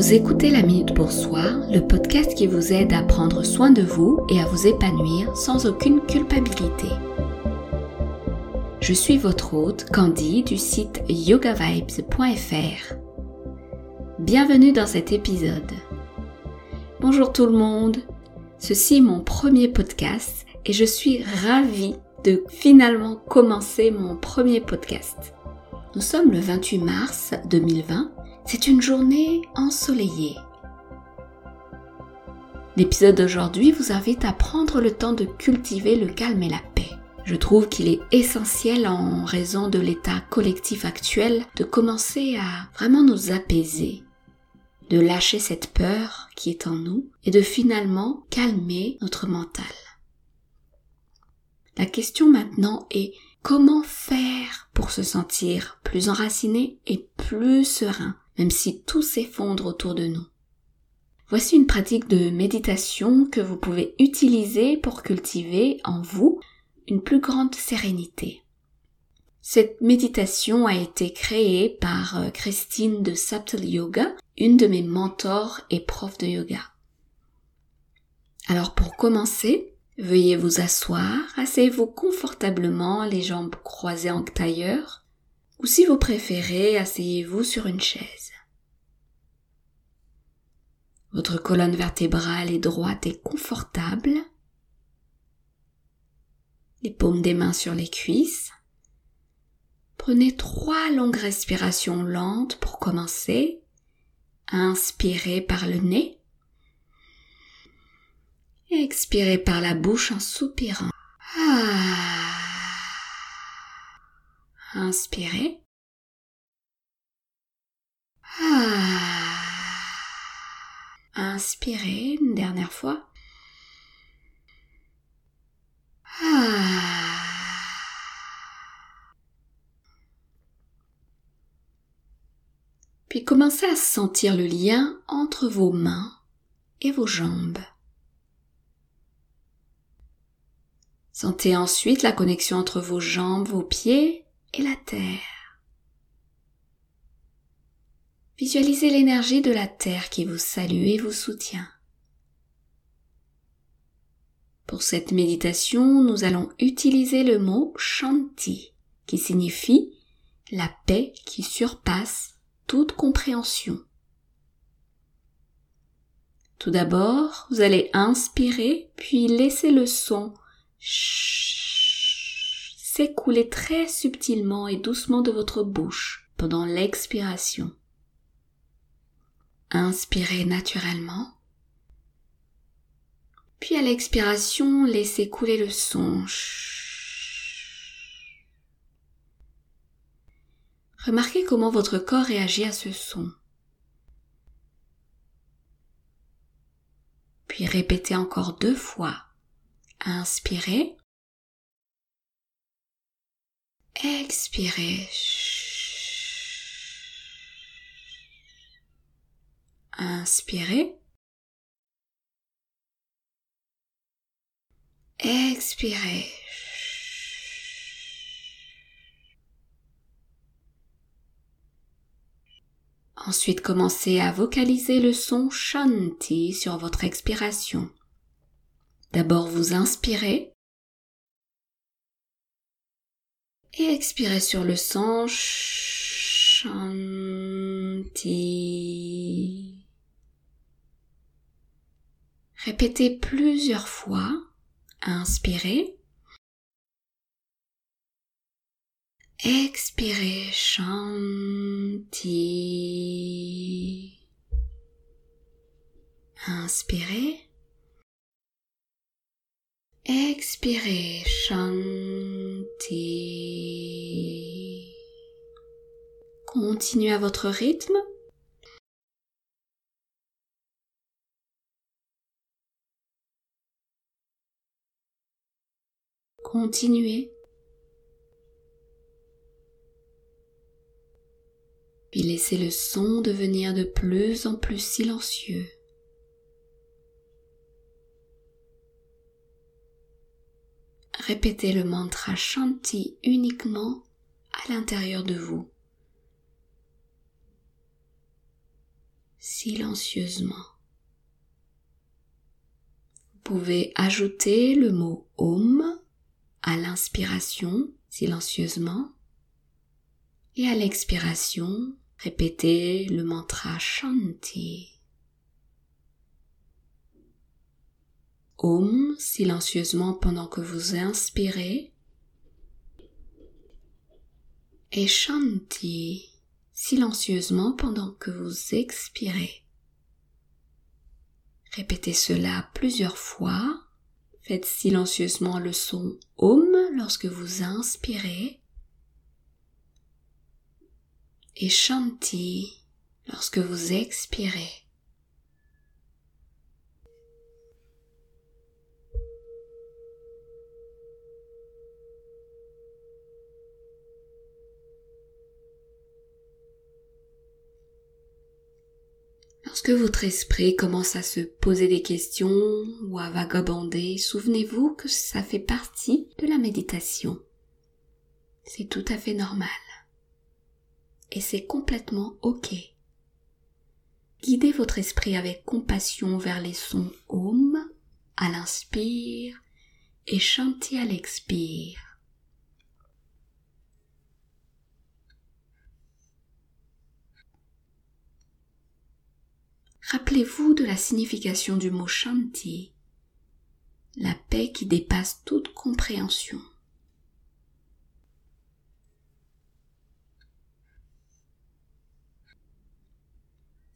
Vous écoutez la Minute pour Soi, le podcast qui vous aide à prendre soin de vous et à vous épanouir sans aucune culpabilité. Je suis votre hôte Candy du site yogavibes.fr. Bienvenue dans cet épisode. Bonjour tout le monde, ceci est mon premier podcast et je suis ravie de finalement commencer mon premier podcast. Nous sommes le 28 mars 2020 c'est une journée ensoleillée. L'épisode d'aujourd'hui vous invite à prendre le temps de cultiver le calme et la paix. Je trouve qu'il est essentiel en raison de l'état collectif actuel de commencer à vraiment nous apaiser, de lâcher cette peur qui est en nous et de finalement calmer notre mental. La question maintenant est comment faire pour se sentir plus enraciné et plus serein? Même si tout s'effondre autour de nous. Voici une pratique de méditation que vous pouvez utiliser pour cultiver en vous une plus grande sérénité. Cette méditation a été créée par euh, Christine de Subtle Yoga, une de mes mentors et profs de yoga. Alors pour commencer, veuillez vous asseoir, asseyez-vous confortablement, les jambes croisées en tailleur, ou si vous préférez, asseyez-vous sur une chaise. Votre colonne vertébrale est droite et confortable. Les paumes des mains sur les cuisses. Prenez trois longues respirations lentes pour commencer. Inspirez par le nez. expirez par la bouche en soupirant. Inspirez. Ah. Inspirez une dernière fois. Ah. Puis commencez à sentir le lien entre vos mains et vos jambes. Sentez ensuite la connexion entre vos jambes, vos pieds et la terre. Visualisez l'énergie de la Terre qui vous salue et vous soutient. Pour cette méditation, nous allons utiliser le mot Shanti, qui signifie la paix qui surpasse toute compréhension. Tout d'abord, vous allez inspirer, puis laisser le son s'écouler très subtilement et doucement de votre bouche pendant l'expiration. Inspirez naturellement. Puis à l'expiration, laissez couler le son. Remarquez comment votre corps réagit à ce son. Puis répétez encore deux fois. Inspirez. Expirez. Inspirez. Expirez. Ensuite, commencez à vocaliser le son Shanti sur votre expiration. D'abord, vous inspirez et expirez sur le son Shanti. Répétez plusieurs fois. Inspirez. Expirez. Shanti. Inspirez. Expirez. Shanti. Continuez à votre rythme. Continuez. Puis laissez le son devenir de plus en plus silencieux. Répétez le mantra Shanti uniquement à l'intérieur de vous. silencieusement. Vous pouvez ajouter le mot Om à l'inspiration silencieusement et à l'expiration répétez le mantra Shanti. Om silencieusement pendant que vous inspirez et Shanti silencieusement pendant que vous expirez. Répétez cela plusieurs fois. Faites silencieusement le son Om lorsque vous inspirez et Shanti lorsque vous expirez. Lorsque votre esprit commence à se poser des questions ou à vagabonder, souvenez-vous que ça fait partie de la méditation. C'est tout à fait normal. Et c'est complètement OK. Guidez votre esprit avec compassion vers les sons Om à l'inspire et Shanti à l'expire. Rappelez-vous de la signification du mot Shanti, la paix qui dépasse toute compréhension.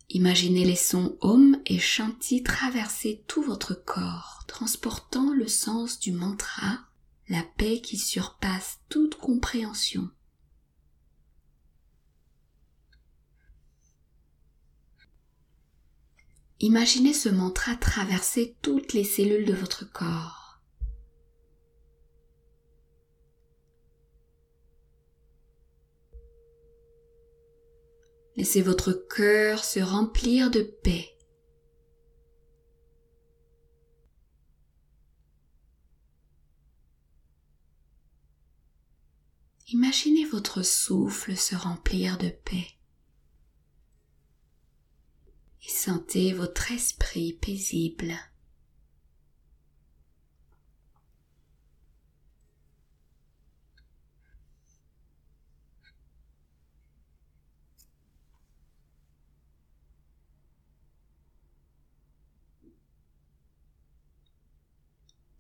Imaginez les sons Om et Shanti traverser tout votre corps, transportant le sens du mantra, la paix qui surpasse toute compréhension. Imaginez ce mantra traverser toutes les cellules de votre corps. Laissez votre cœur se remplir de paix. Imaginez votre souffle se remplir de paix et sentez votre esprit paisible.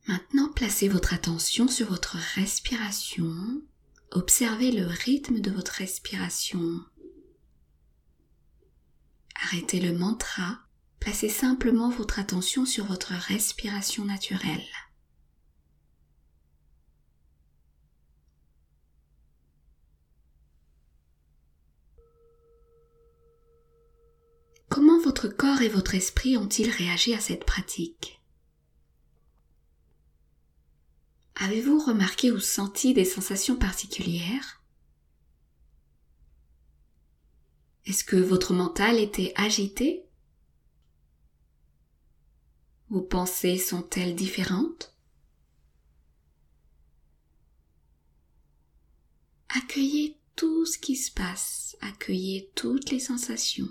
Maintenant, placez votre attention sur votre respiration. Observez le rythme de votre respiration Arrêtez le mantra, placez simplement votre attention sur votre respiration naturelle. Comment votre corps et votre esprit ont-ils réagi à cette pratique? Avez-vous remarqué ou senti des sensations particulières? Est-ce que votre mental était agité? Vos pensées sont-elles différentes? Accueillez tout ce qui se passe, accueillez toutes les sensations.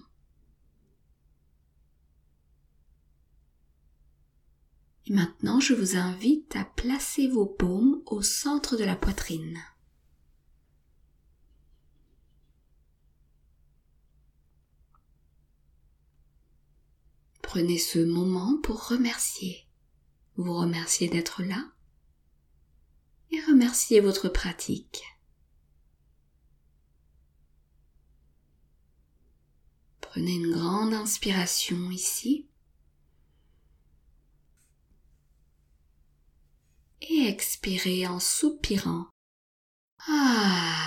Et maintenant, je vous invite à placer vos paumes au centre de la poitrine. Prenez ce moment pour remercier. Vous remercier d'être là et remercier votre pratique. Prenez une grande inspiration ici et expirez en soupirant. Ah.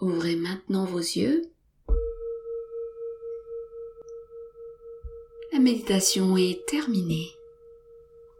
Ouvrez maintenant vos yeux. La méditation est terminée.